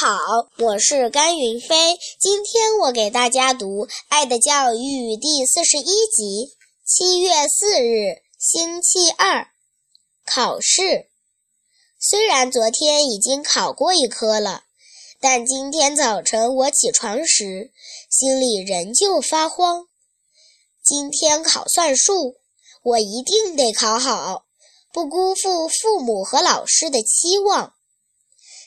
好，我是甘云飞。今天我给大家读《爱的教育》第四十一集。七月四日，星期二，考试。虽然昨天已经考过一科了，但今天早晨我起床时，心里仍旧发慌。今天考算术，我一定得考好，不辜负父母和老师的期望。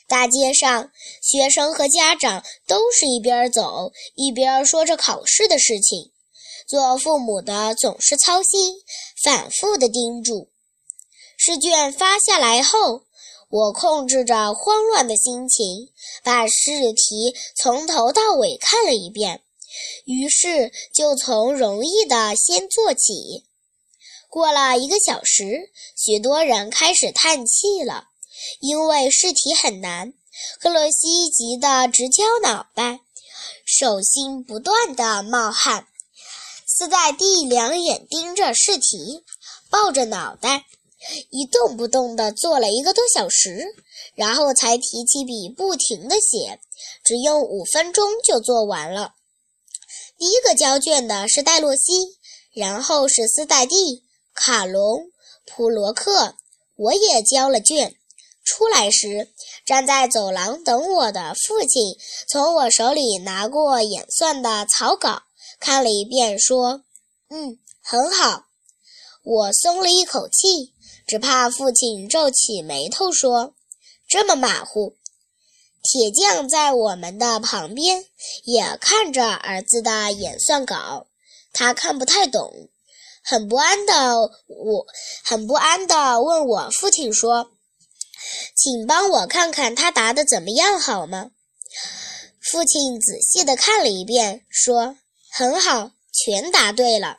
大街上，学生和家长都是一边走一边说着考试的事情。做父母的总是操心，反复的叮嘱。试卷发下来后，我控制着慌乱的心情，把试题从头到尾看了一遍。于是就从容易的先做起。过了一个小时，许多人开始叹气了。因为试题很难，克洛西急得直敲脑袋，手心不断的冒汗。斯黛蒂两眼盯着试题，抱着脑袋，一动不动地做了一个多小时，然后才提起笔不停地写，只用五分钟就做完了。第一个交卷的是戴洛西，然后是斯黛蒂、卡隆、普罗克，我也交了卷。出来时，站在走廊等我的父亲从我手里拿过演算的草稿，看了一遍，说：“嗯，很好。”我松了一口气，只怕父亲皱起眉头说：“这么马虎。”铁匠在我们的旁边也看着儿子的演算稿，他看不太懂，很不安的我很不安的问我父亲说。请帮我看看他答的怎么样，好吗？父亲仔细的看了一遍，说：“很好，全答对了。”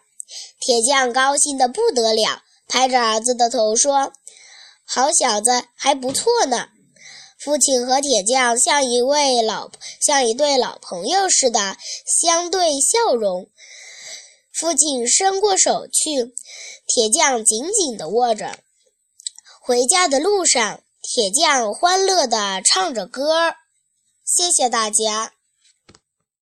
铁匠高兴的不得了，拍着儿子的头说：“好小子，还不错呢。”父亲和铁匠像一位老像一对老朋友似的相对笑容。父亲伸过手去，铁匠紧紧地握着。回家的路上。铁匠欢乐地唱着歌儿，谢谢大家。